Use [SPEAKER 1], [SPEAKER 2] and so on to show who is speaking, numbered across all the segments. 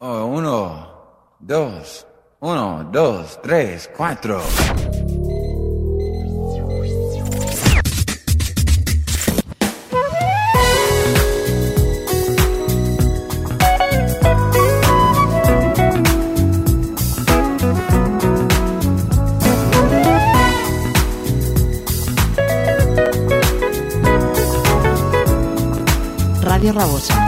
[SPEAKER 1] Oh, uno, dos, uno, dos, tres, cuatro.
[SPEAKER 2] Radio Rabosa.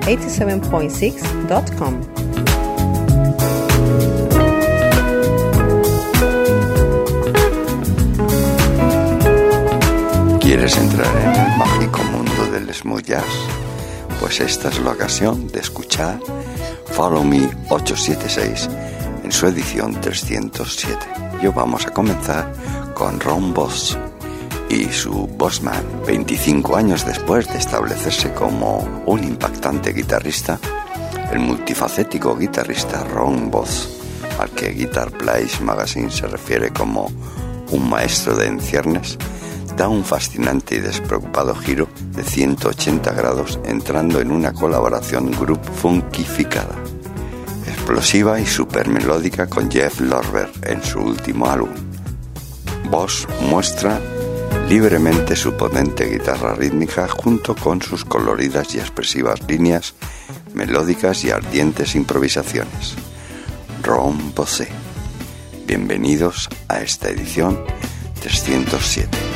[SPEAKER 3] www.followme87.6.com.
[SPEAKER 4] ¿Quieres entrar en el mágico mundo del smooth jazz? Pues esta es la ocasión de escuchar Follow Me 876 en su edición 307. Y hoy vamos a comenzar con Ron Boss y su Bossman. 25 años después de establecerse como un impactante guitarrista, el multifacético guitarrista Ron Boss, al que Guitar Plays Magazine se refiere como un maestro de enciernes, da un fascinante y despreocupado giro de 180 grados entrando en una colaboración group funkificada, explosiva y super melódica con Jeff Lorber en su último álbum. Boss muestra libremente su potente guitarra rítmica junto con sus coloridas y expresivas líneas melódicas y ardientes improvisaciones. Ron Bossé. Bienvenidos a esta edición 307.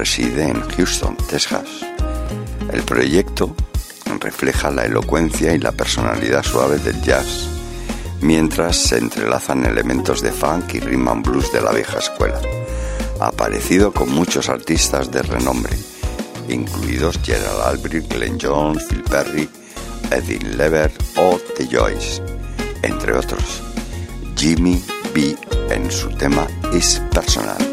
[SPEAKER 4] Reside en Houston, Texas. El proyecto refleja la elocuencia y la personalidad suave del jazz, mientras se entrelazan elementos de funk y rhythm and blues de la vieja escuela. Ha aparecido con muchos artistas de renombre, incluidos Gerald Albright, Glenn Jones, Phil Perry, Eddie Lever o The Joyce, entre otros. Jimmy B en su tema Is Personal.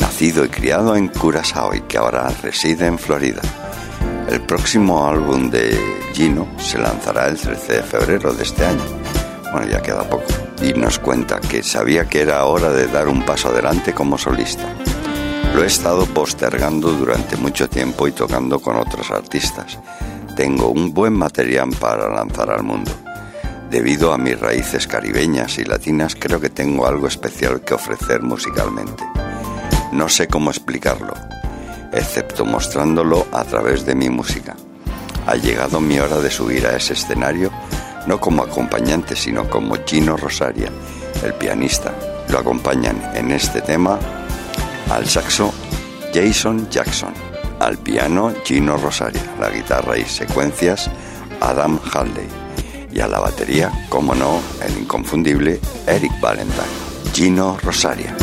[SPEAKER 4] Nacido y criado en Curazao y que ahora reside en Florida. El próximo álbum de Gino se lanzará el 13 de febrero de este año. Bueno, ya queda poco. Y nos cuenta que sabía que era hora de dar un paso adelante como solista. Lo he estado postergando durante mucho tiempo y tocando con otros artistas. Tengo un buen material para lanzar al mundo. Debido a mis raíces caribeñas y latinas, creo que tengo algo especial que ofrecer musicalmente. No sé cómo explicarlo, excepto mostrándolo a través de mi música. Ha llegado mi hora de subir a ese escenario, no como acompañante, sino como Gino Rosaria, el pianista. Lo acompañan en este tema al saxo Jason Jackson, al piano Gino Rosaria, la guitarra y secuencias Adam Halley y a la batería, como no, el inconfundible Eric Valentine, Gino Rosaria.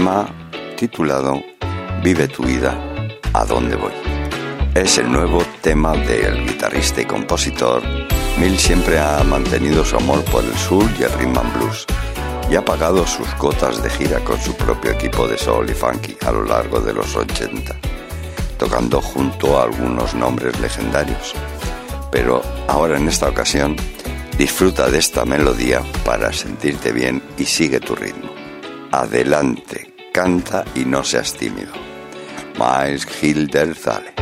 [SPEAKER 4] Tema titulado Vive tu vida, ¿a dónde voy? Es el nuevo tema del guitarrista y compositor. Mill siempre ha mantenido su amor por el soul y el rhythm and blues y ha pagado sus cotas de gira con su propio equipo de soul y funky a lo largo de los 80, tocando junto a algunos nombres legendarios. Pero ahora en esta ocasión disfruta de esta melodía para sentirte bien y sigue tu ritmo. Adelante, canta y no seas tímido. Miles Hilder Zale.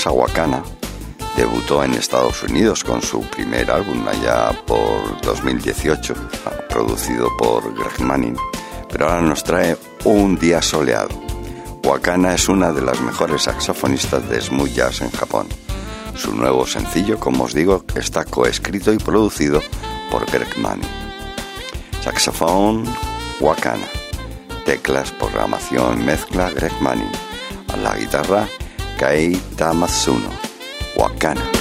[SPEAKER 4] Japonesa Wakana debutó en Estados Unidos con su primer álbum allá por 2018, producido por Greg Manning, pero ahora nos trae Un día soleado. Wakana es una de las mejores saxofonistas de smooth jazz en Japón. Su nuevo sencillo, como os digo, está coescrito y producido por Greg Manning. Saxofón Wakana. Teclas, programación, mezcla Greg Manning. A la guitarra Kai Tamatsuno, Wakana.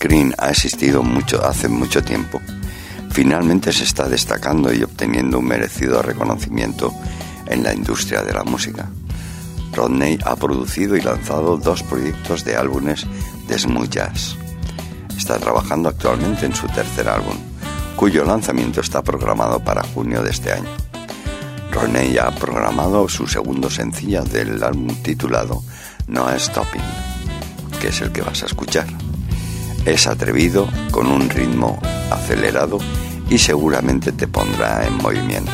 [SPEAKER 4] Green ha existido mucho, hace mucho tiempo. Finalmente se está destacando y obteniendo un merecido reconocimiento en la industria de la música. Rodney ha producido y lanzado dos proyectos de álbumes de smooth jazz. Está trabajando actualmente en su tercer álbum, cuyo lanzamiento está programado para junio de este año. Rodney ha programado su segundo sencillo del álbum titulado No Stopping, que es el que vas a escuchar. Es atrevido, con un ritmo acelerado y seguramente te pondrá en movimiento.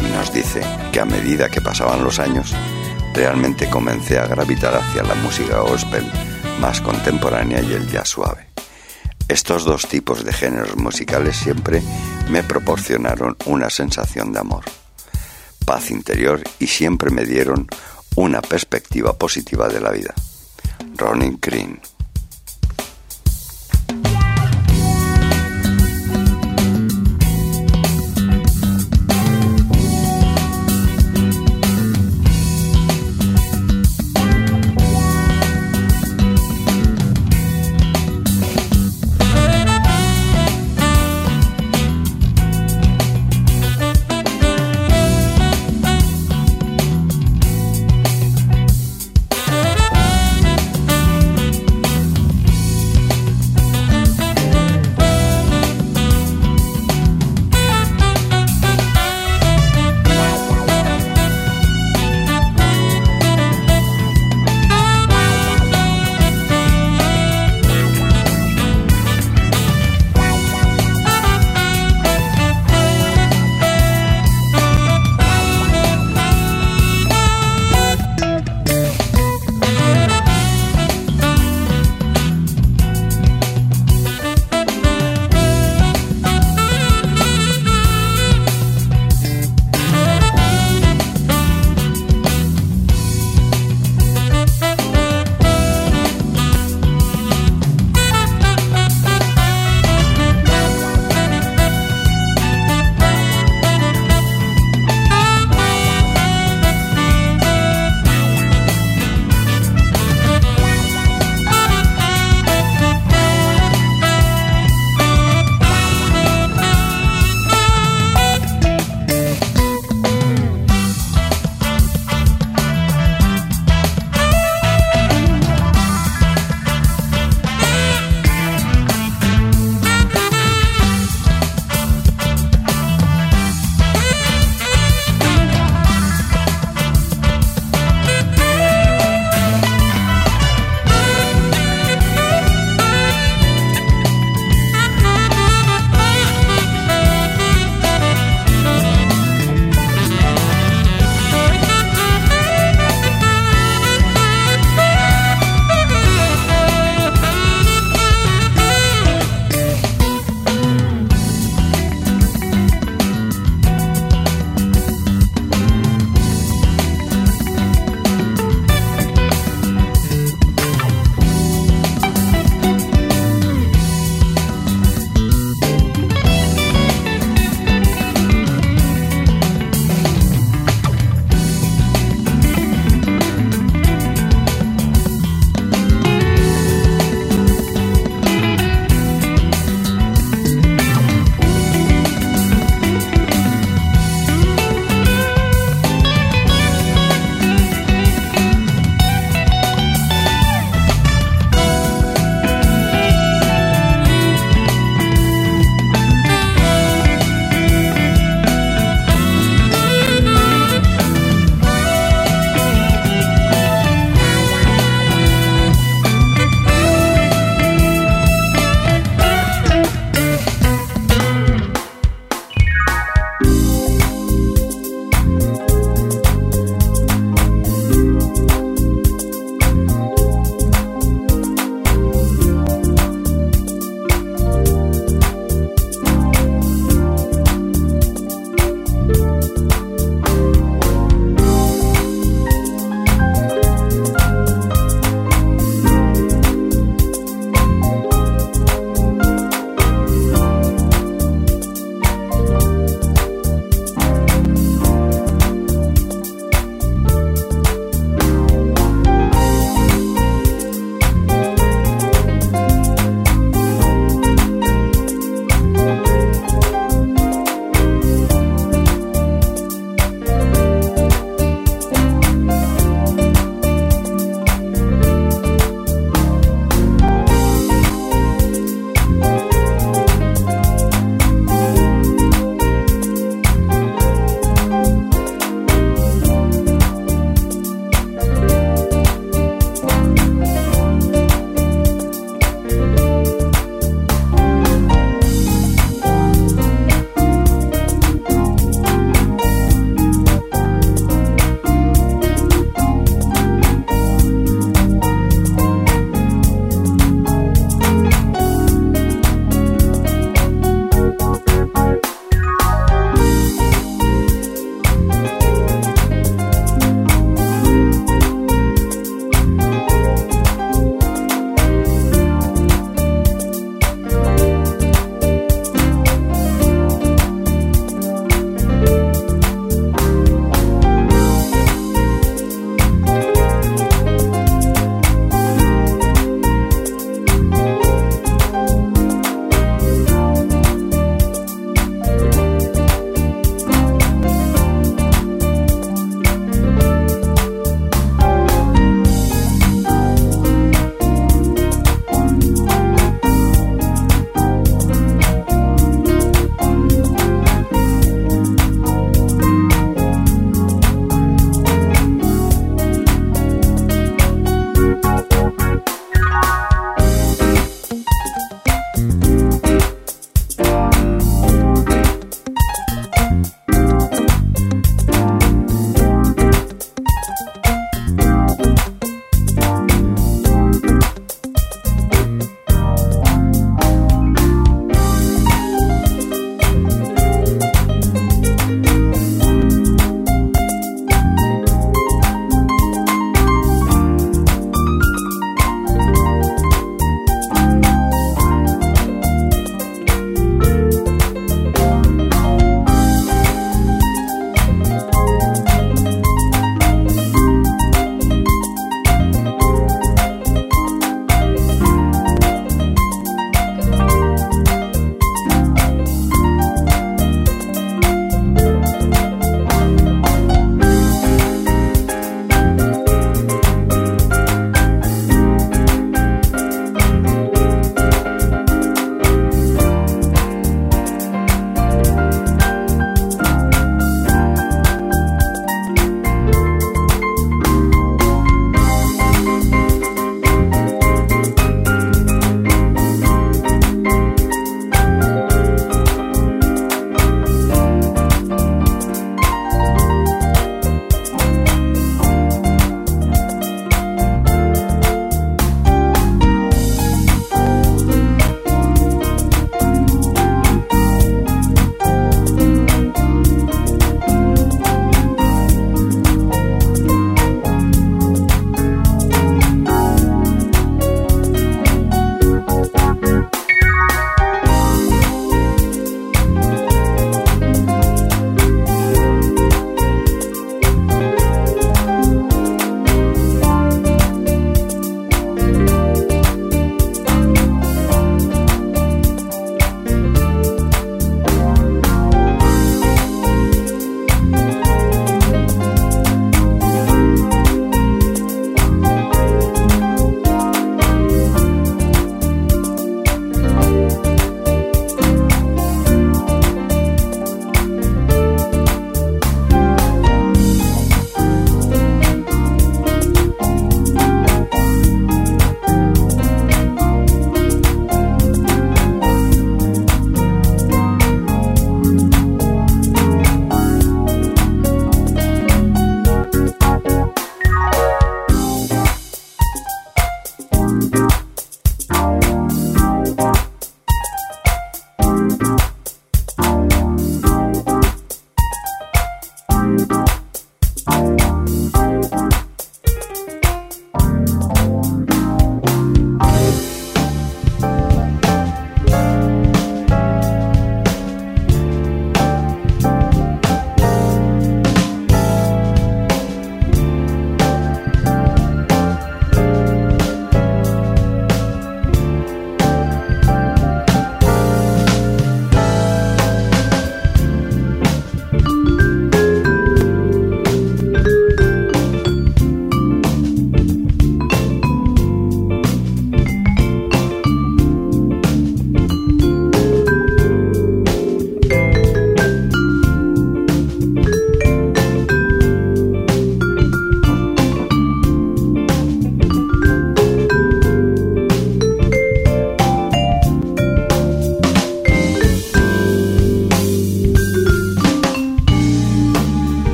[SPEAKER 4] Y nos dice que a medida que pasaban los años, realmente comencé a gravitar hacia la música gospel más contemporánea y el jazz suave. Estos dos tipos de géneros musicales siempre me proporcionaron una sensación de amor, paz interior y siempre me dieron una perspectiva positiva de la vida. Ronnie Green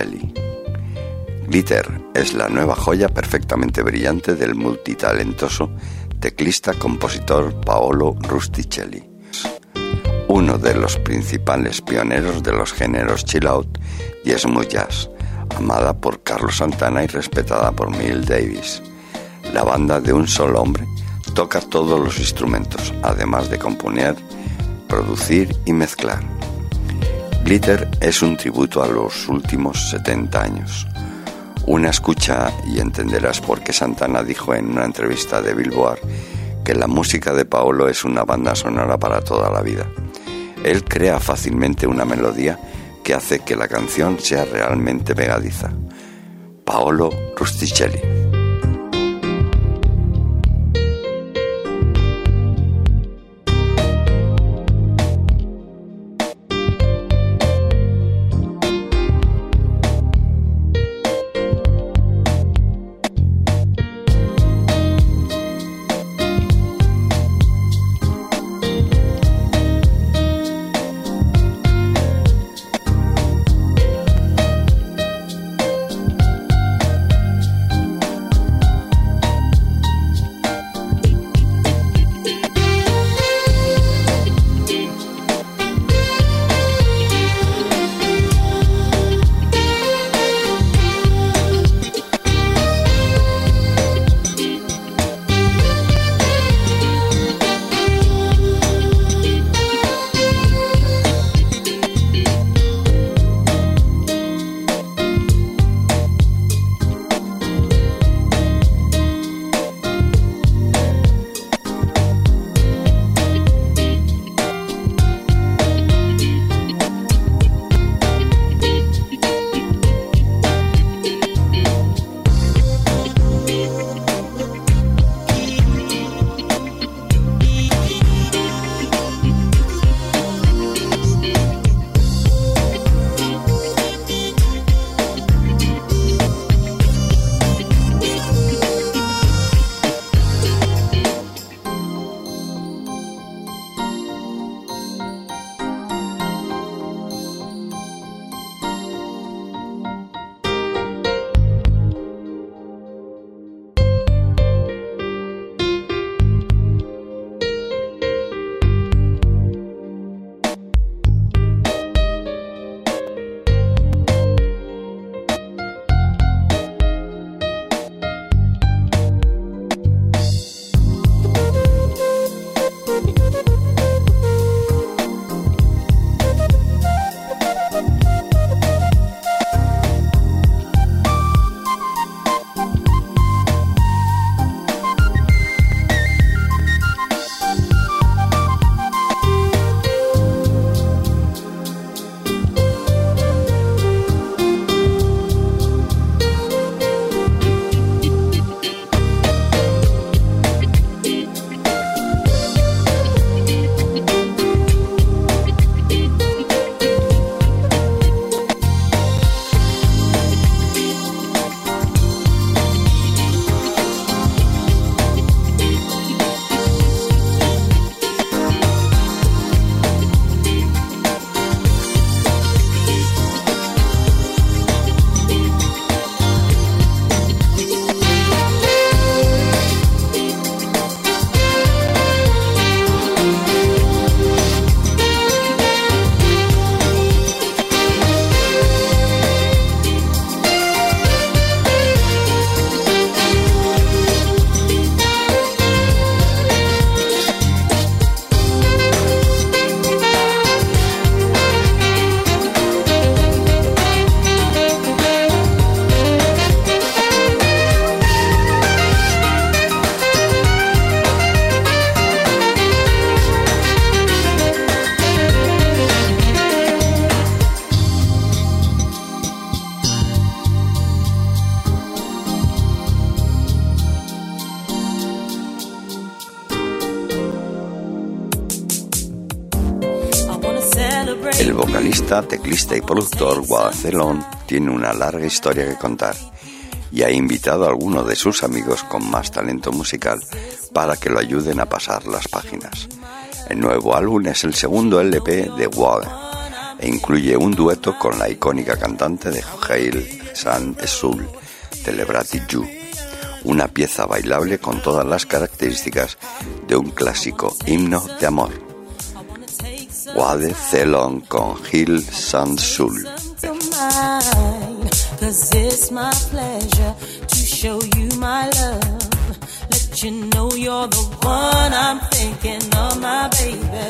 [SPEAKER 4] Rusticelli. Glitter es la nueva joya perfectamente brillante del multitalentoso teclista compositor Paolo Rusticelli, uno de los principales pioneros de los géneros chill out y smooth jazz, amada por Carlos Santana y respetada por Miles Davis. La banda de un solo hombre toca todos los instrumentos, además de componer, producir y mezclar. Glitter es un tributo a los últimos 70 años. Una escucha y entenderás por qué Santana dijo en una entrevista de Billboard que la música de Paolo es una banda sonora para toda la vida. Él crea fácilmente una melodía que hace que la canción sea realmente pegadiza. Paolo Rusticelli. Teclista y productor Guadacelón tiene una larga historia que contar y ha invitado a algunos de sus amigos con más talento musical para que lo ayuden a pasar las páginas. El nuevo álbum es el segundo LP de Wade,
[SPEAKER 5] e incluye un dueto con la icónica cantante de Jail San Sul, Celebrati You, una pieza bailable con todas las características de un clásico himno de amor. Wade Celon con Gil San Sul.
[SPEAKER 6] you know you're the one I'm thinking of, my baby.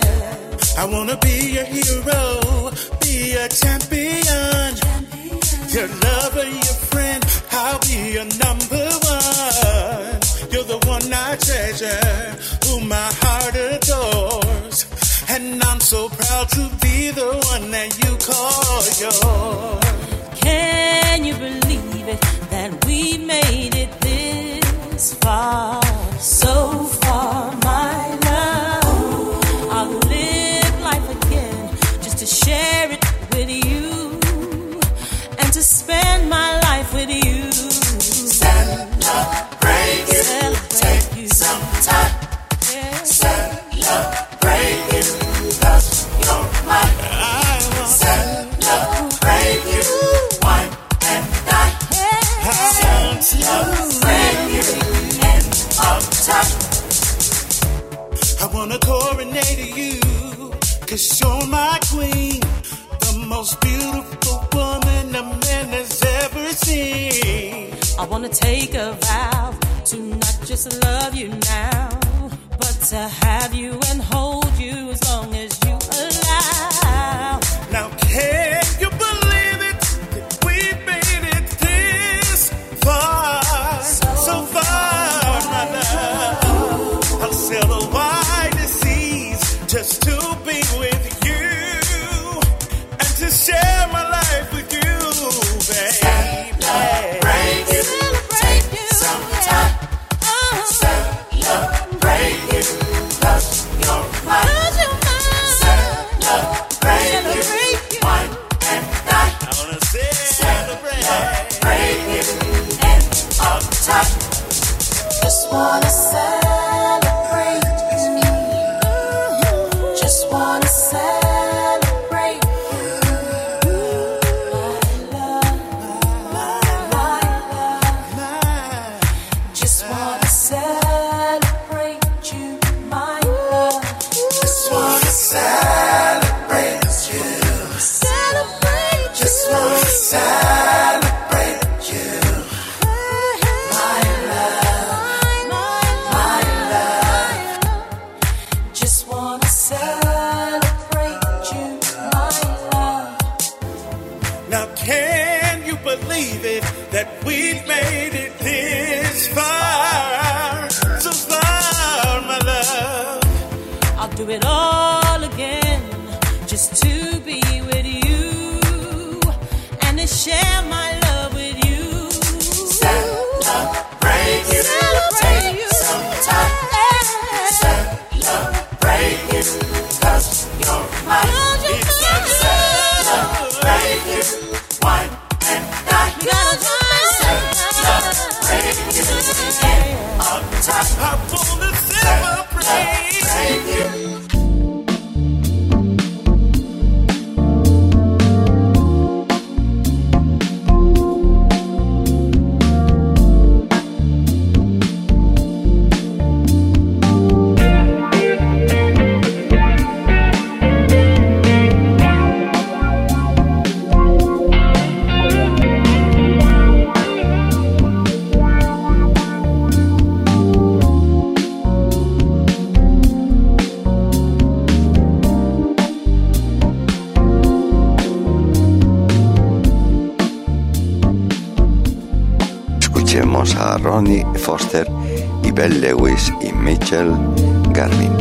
[SPEAKER 6] I wanna be a hero, be a champion. Your lover, your friend, I'll be your number one. You're the one I treasure, who my heart adores. And I'm so proud to be the one that you call yours. Can you believe it that we made it this far? so far, my love. I'll live life again just to share it with you and to spend my life with you. Celebrate. Celebrate you. some time. Just love you now, but to have you and hold you as long as wanna
[SPEAKER 5] see. Ronnie Foster y Bell Lewis y Mitchell Garvin.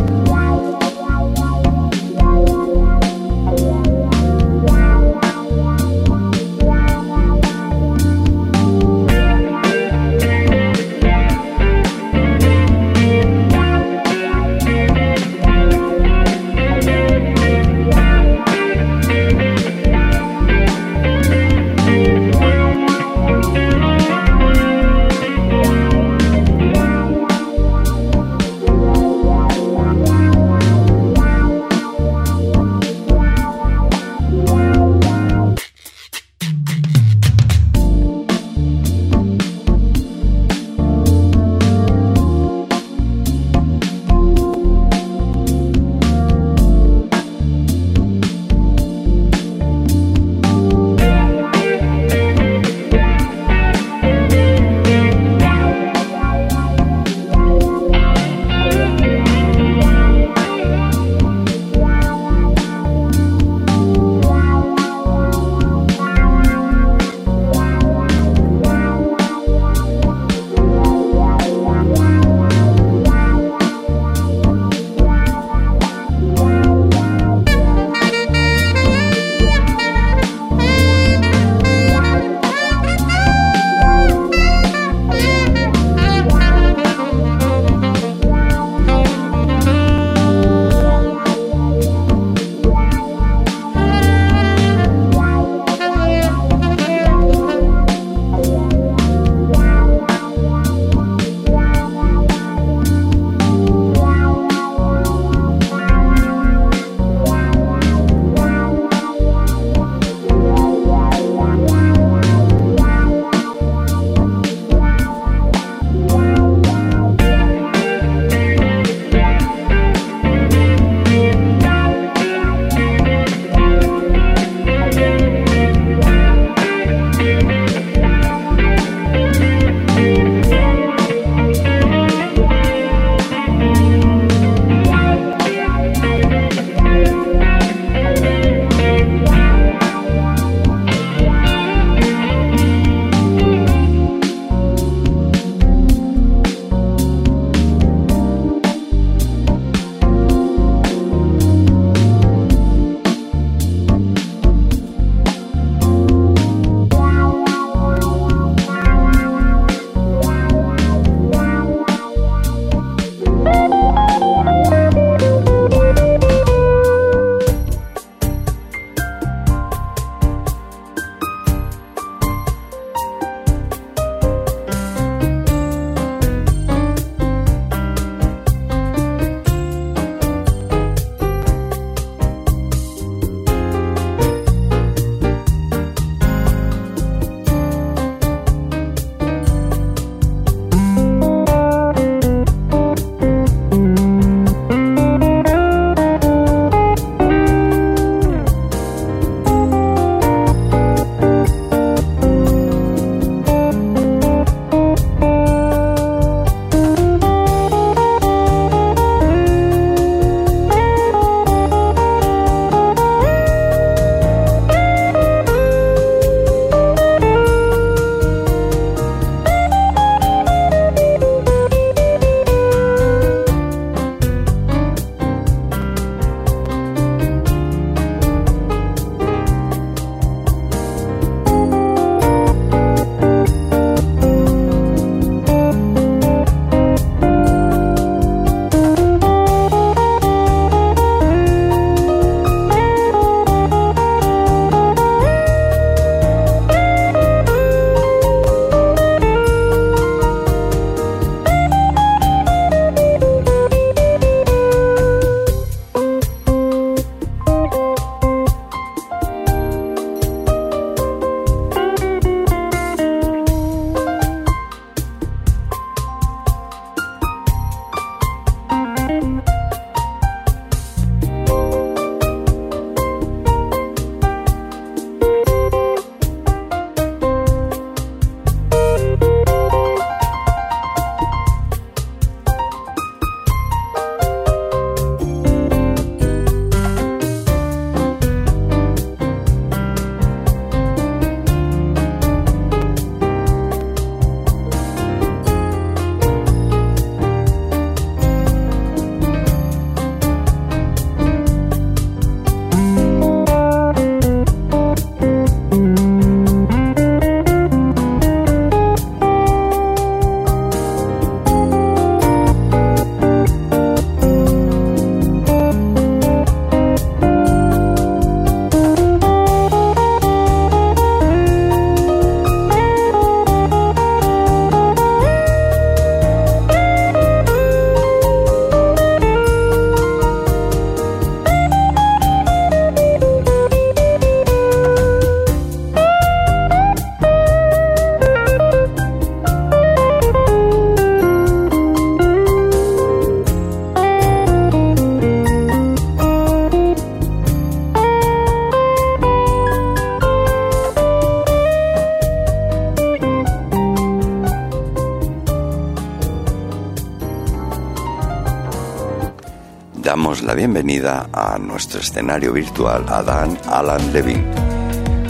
[SPEAKER 4] A nuestro escenario virtual a Dan Alan Levin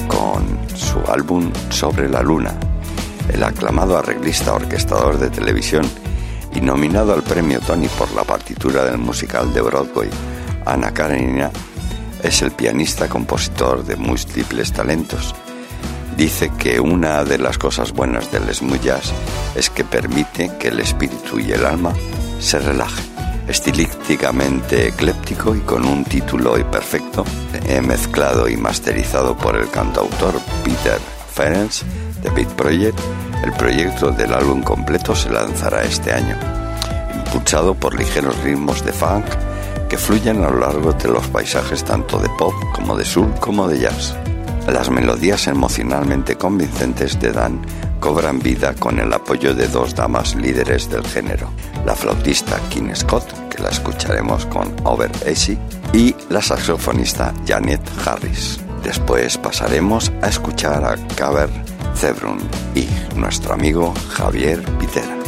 [SPEAKER 4] con su álbum Sobre la Luna. El aclamado arreglista orquestador de televisión y nominado al premio Tony por la partitura del musical de Broadway, Ana Karenina, es el pianista compositor de múltiples talentos. Dice que una de las cosas buenas del smooth jazz es que permite que el espíritu y el alma se relajen. Estilísticamente ecléptico y con un título perfecto, he mezclado y masterizado por el cantautor Peter Ferenc de Beat Project, el proyecto del álbum completo se lanzará este año, impulsado por ligeros ritmos de funk que fluyen a lo largo de los paisajes tanto de pop como de soul como de jazz. Las melodías emocionalmente convincentes de Dan cobran vida con el apoyo de dos damas líderes del género, la flautista Kim Scott, que la escucharemos con Over Easy, y la saxofonista Janet Harris. Después pasaremos a escuchar a Caber Zebrun y nuestro amigo Javier Pitera.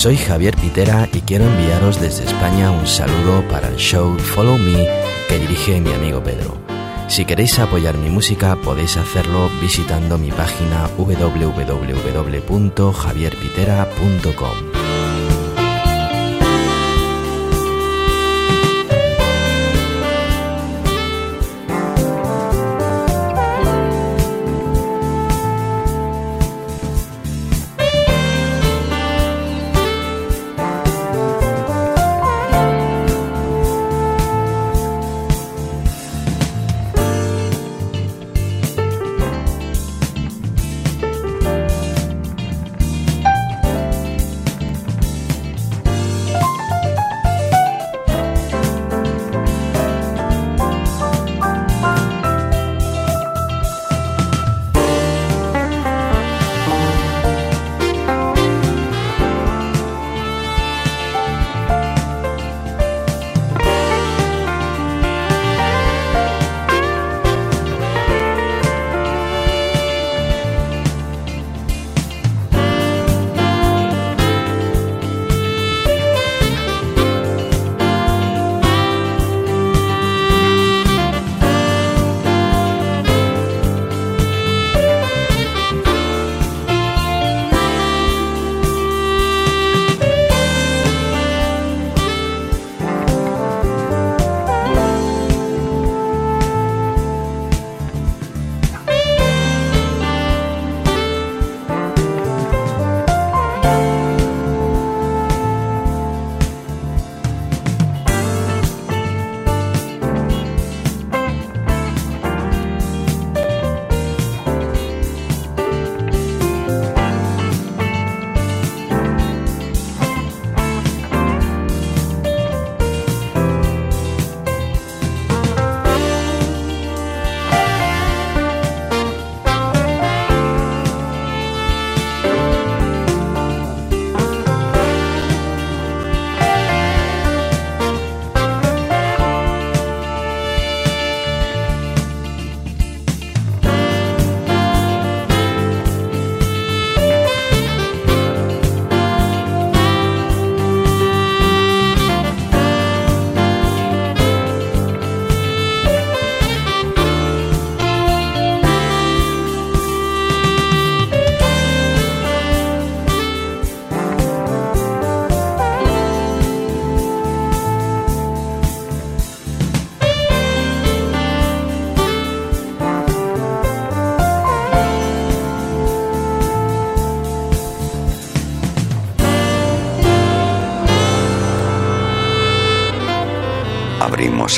[SPEAKER 7] Soy Javier Pitera y quiero enviaros desde España un saludo para el show Follow Me que dirige mi amigo Pedro. Si queréis apoyar mi música podéis hacerlo visitando mi página www.javierpitera.com.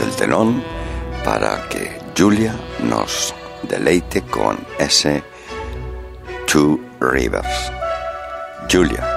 [SPEAKER 4] el telón para que Julia nos deleite con ese Two Rivers. Julia.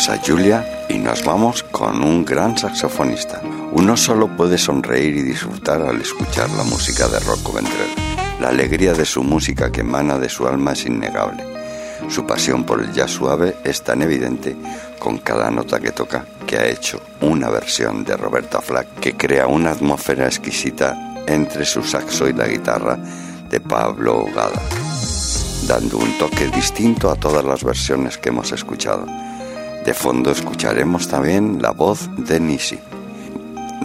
[SPEAKER 4] Dejamos a Julia y nos vamos con un gran saxofonista. Uno solo puede sonreír y disfrutar al escuchar la música de Rocco Vendrell. La alegría de su música que emana de su alma es innegable. Su pasión por el jazz suave es tan evidente con cada nota que toca que ha hecho una versión de Roberta Flack que crea una atmósfera exquisita entre su saxo y la guitarra de Pablo Gada, dando un toque distinto a todas las versiones que hemos escuchado. De fondo escucharemos también la voz de Nisi.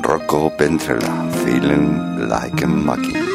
[SPEAKER 4] Rocco Pentrella, Feeling Like a Monkey.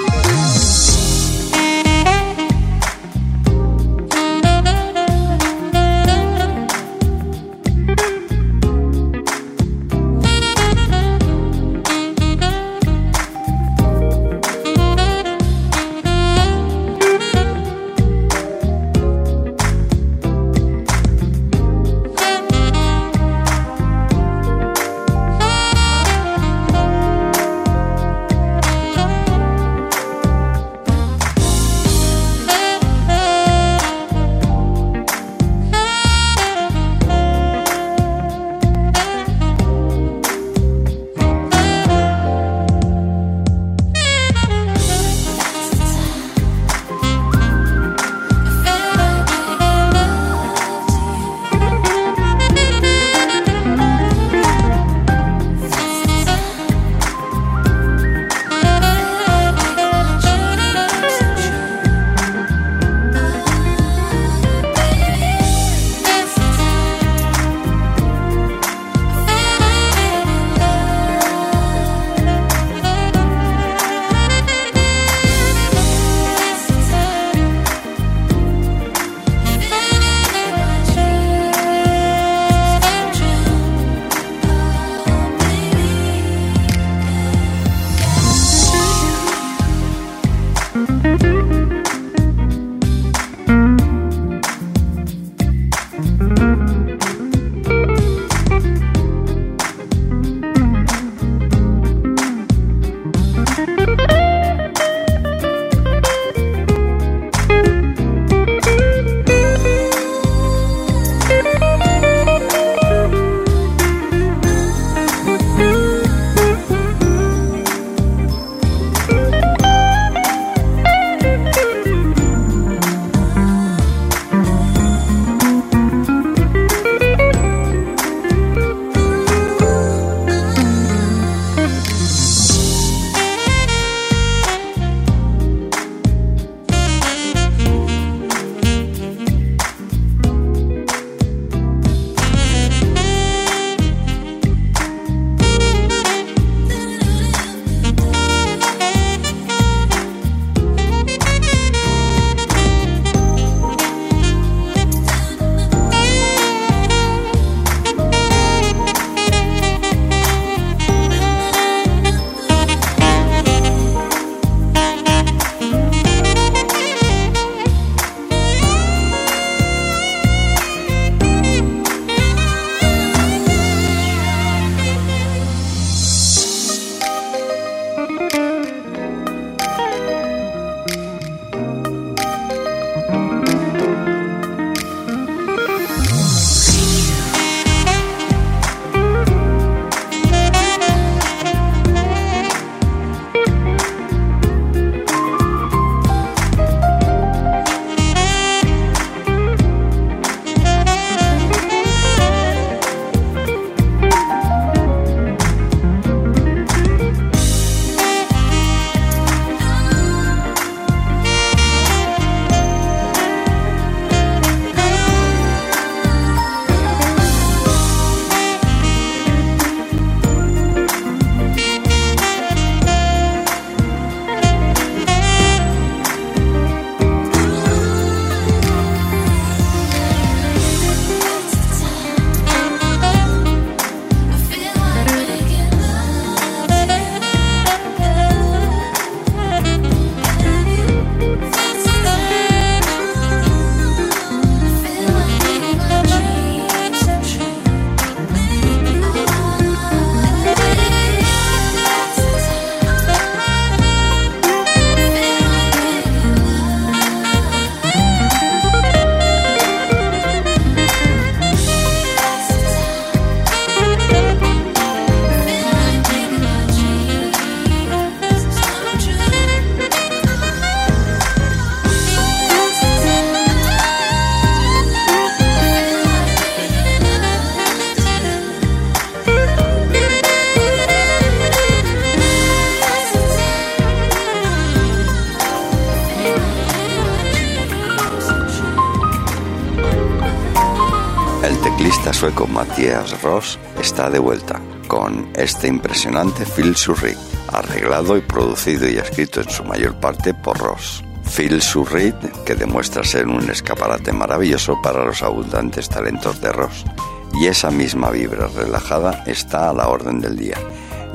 [SPEAKER 4] Matthias Ross está de vuelta con este impresionante Phil Surrit, arreglado y producido y escrito en su mayor parte por Ross. Phil Surrit, que demuestra ser un escaparate maravilloso para los abundantes talentos de Ross. Y esa misma vibra relajada está a la orden del día,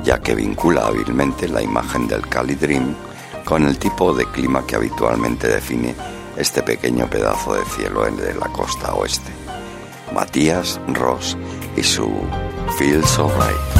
[SPEAKER 4] ya que vincula hábilmente la imagen del Cali Dream con el tipo de clima que habitualmente define este pequeño pedazo de cielo de la costa oeste. Matías Ross y su Feels Alright.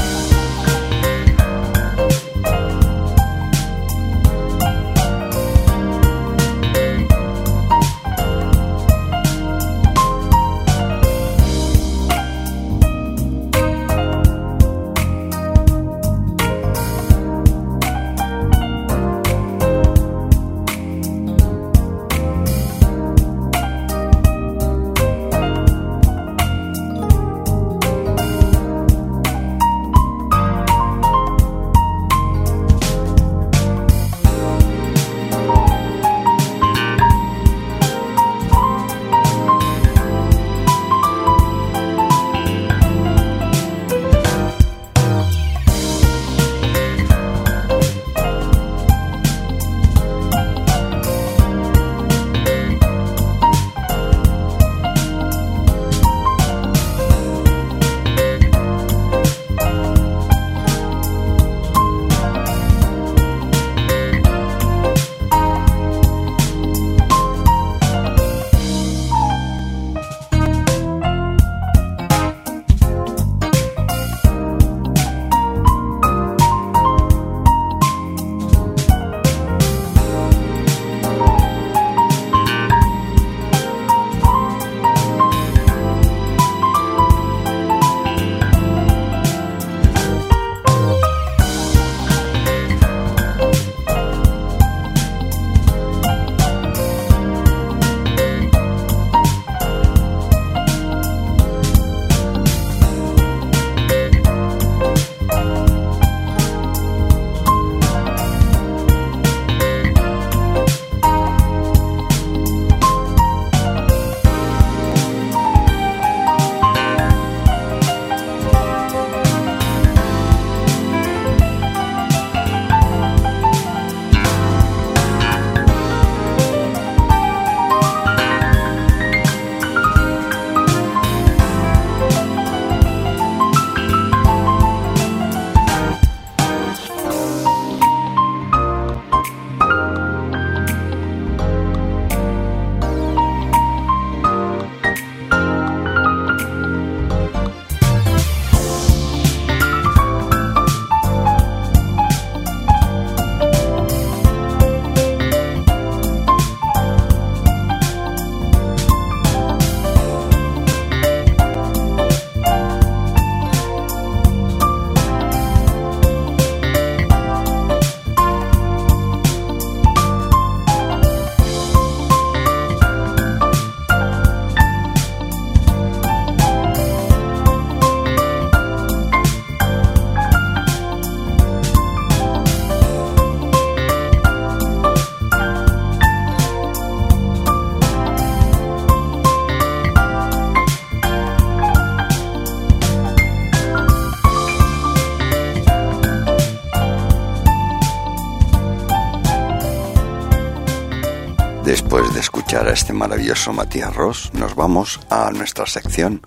[SPEAKER 4] A este maravilloso Matías Ross, nos vamos a nuestra sección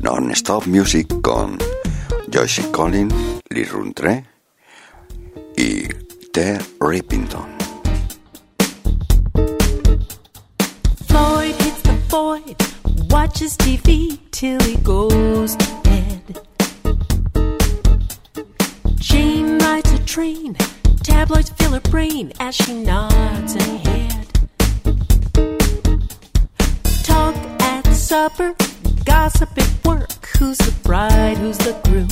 [SPEAKER 4] Non-Stop Music con Joyce Collin, Lee Runtre y T. Rippington.
[SPEAKER 5] Floyd hits the void, watches TV till he goes to bed. Jane rides a train, tabloids fill her brain as she nods her head. Supper, gossip at work. Who's the bride? Who's the groom?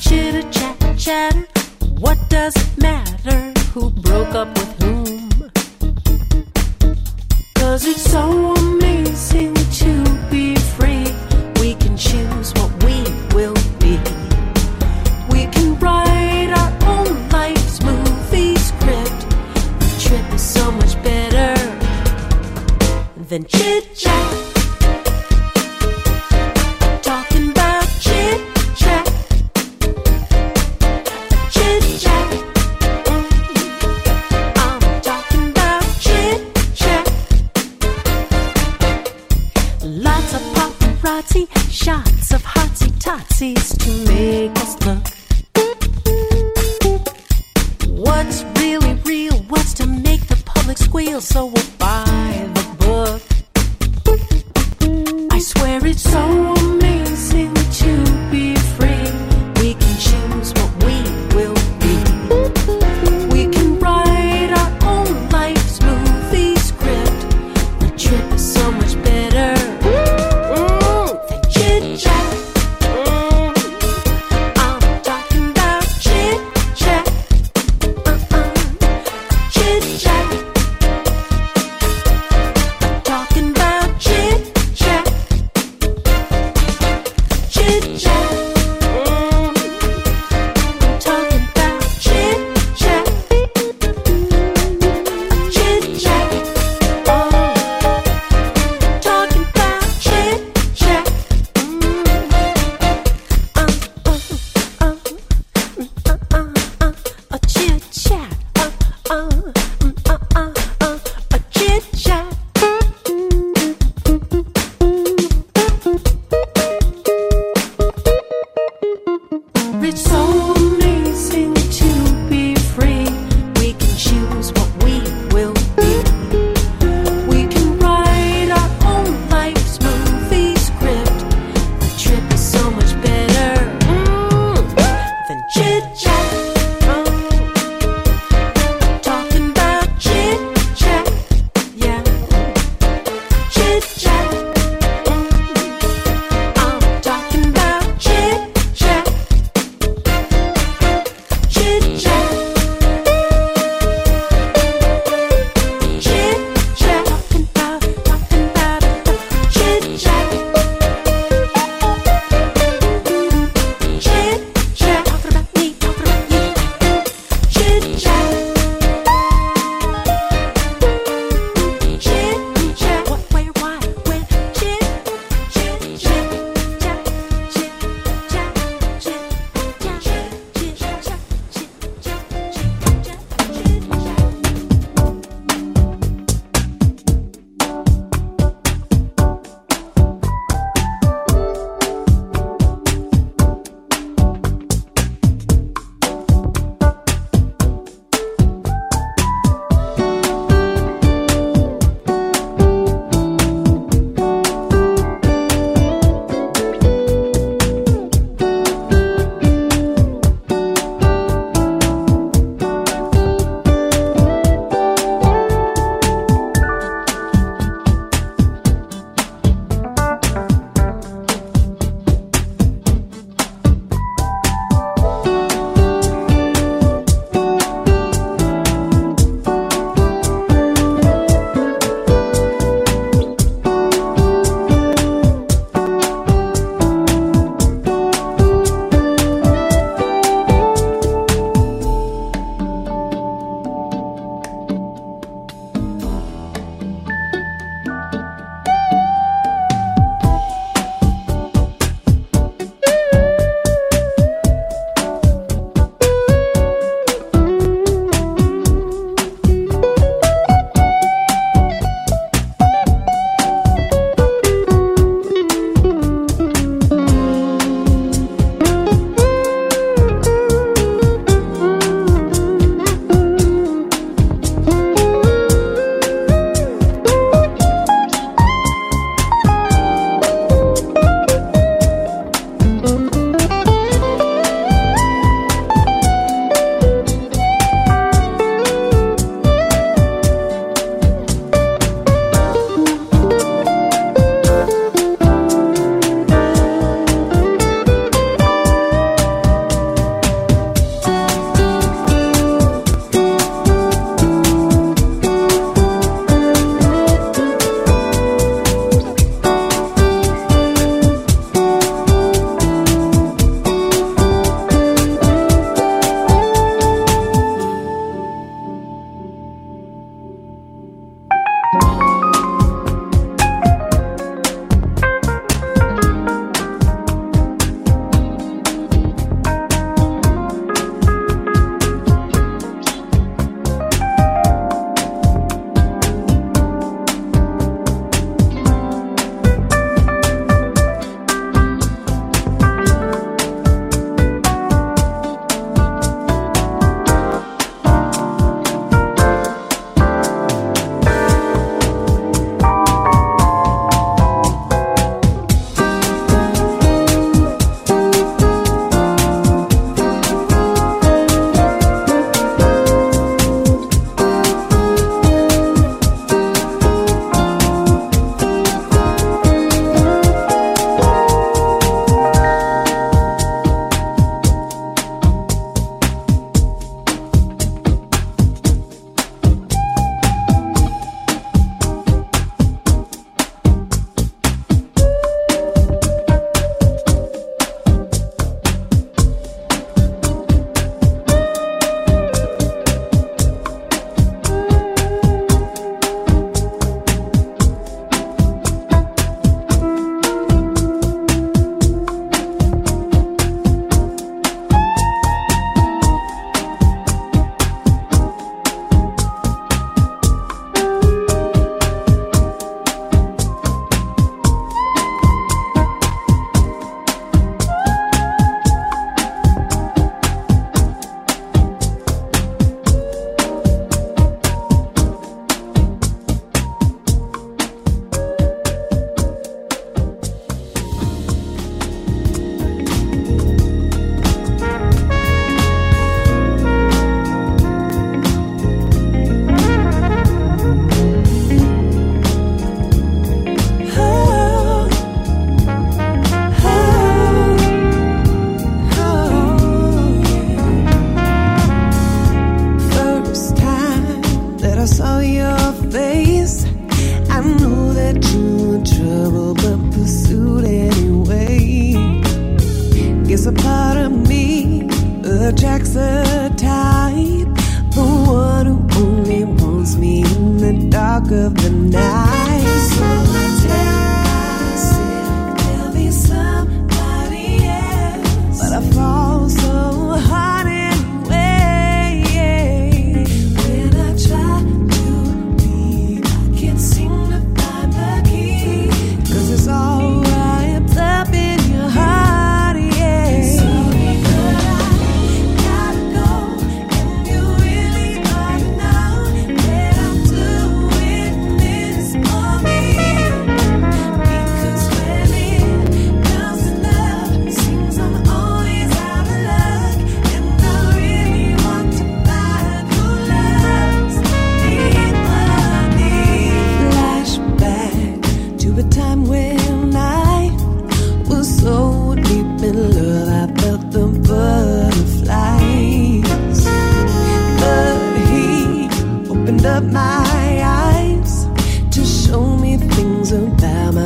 [SPEAKER 5] Chitter chat, chatter. What does it matter? Who broke up with whom? Cause it's so amazing to be free. We can choose than chit chat. Mm. shots of hotsy totsies to make us look. What's really real? What's to make the public squeal? So we'll buy.
[SPEAKER 8] married soul.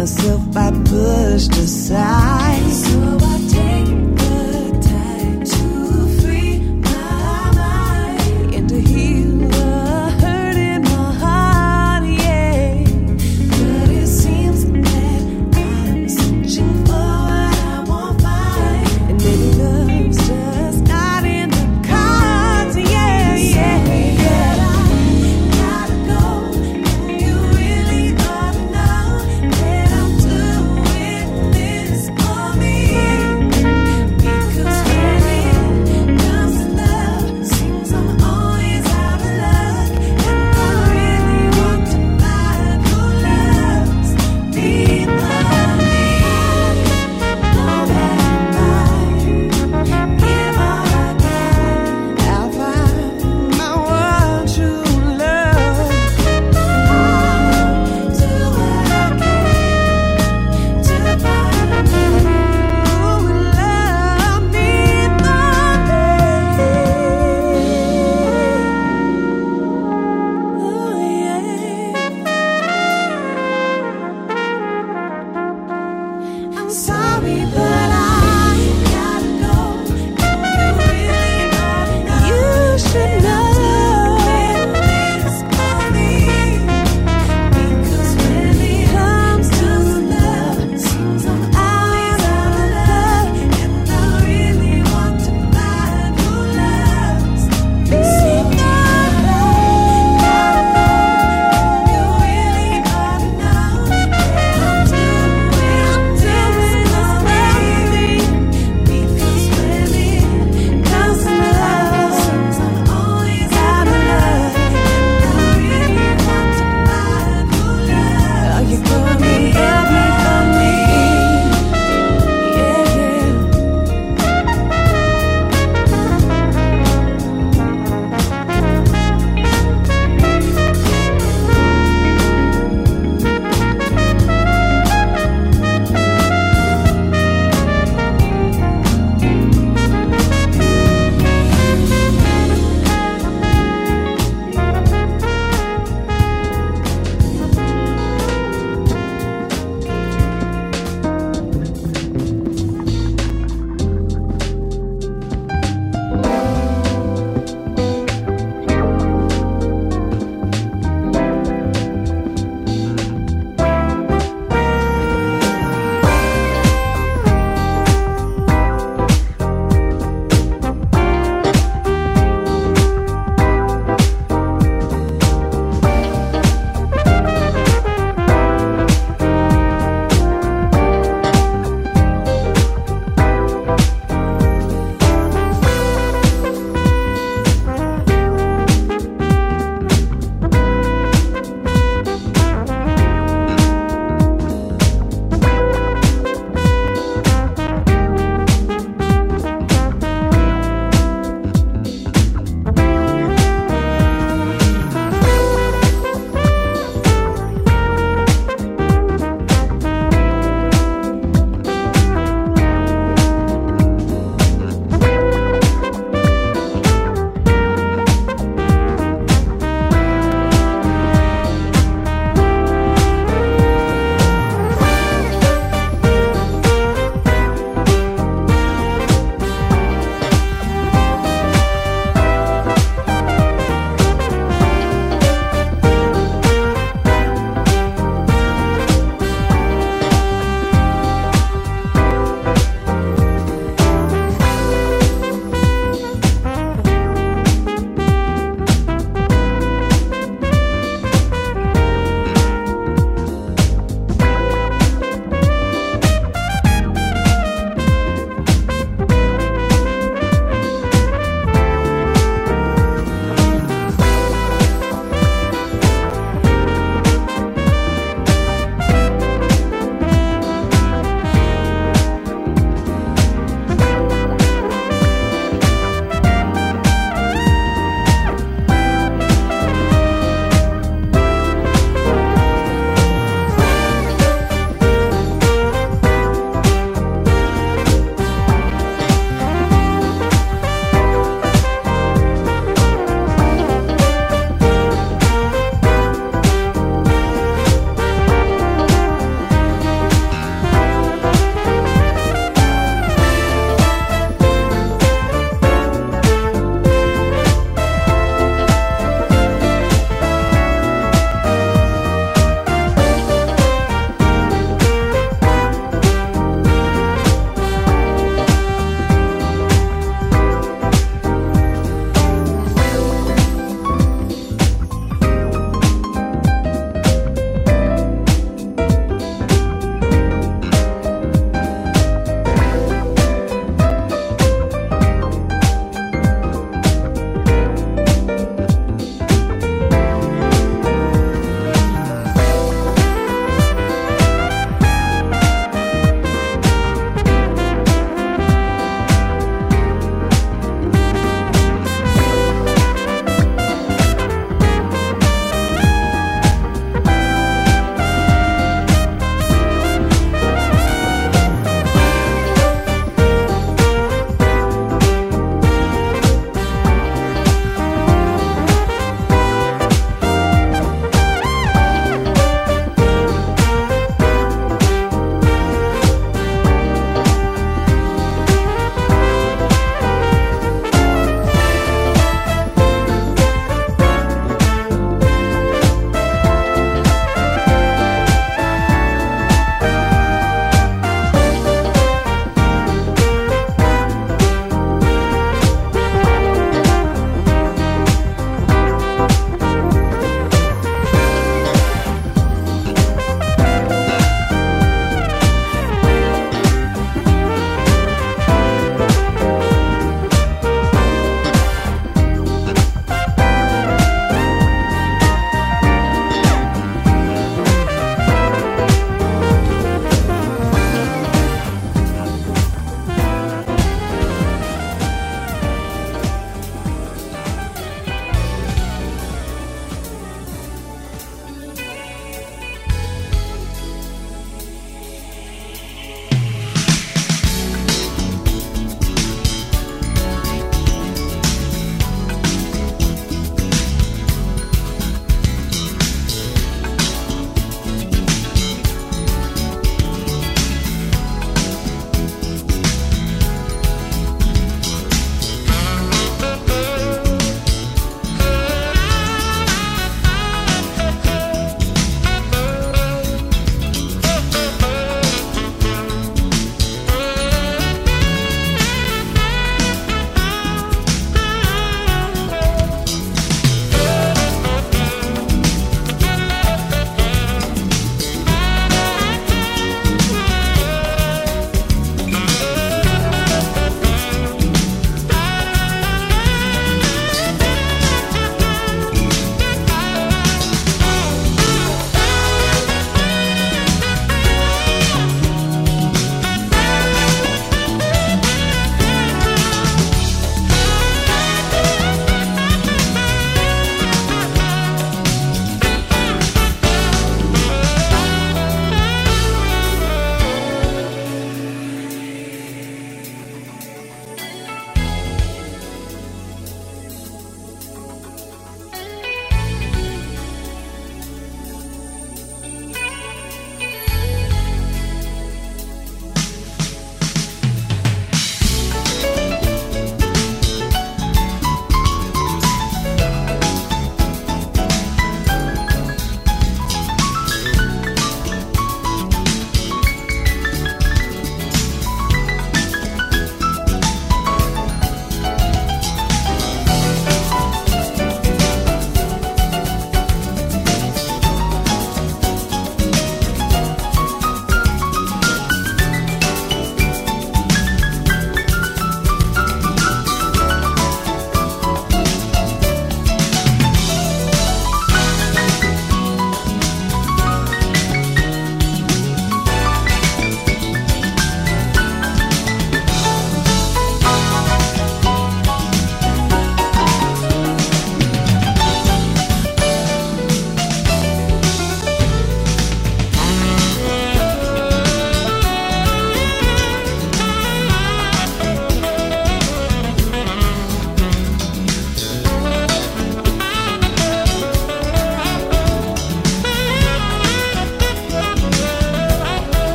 [SPEAKER 8] myself I
[SPEAKER 4] pushed aside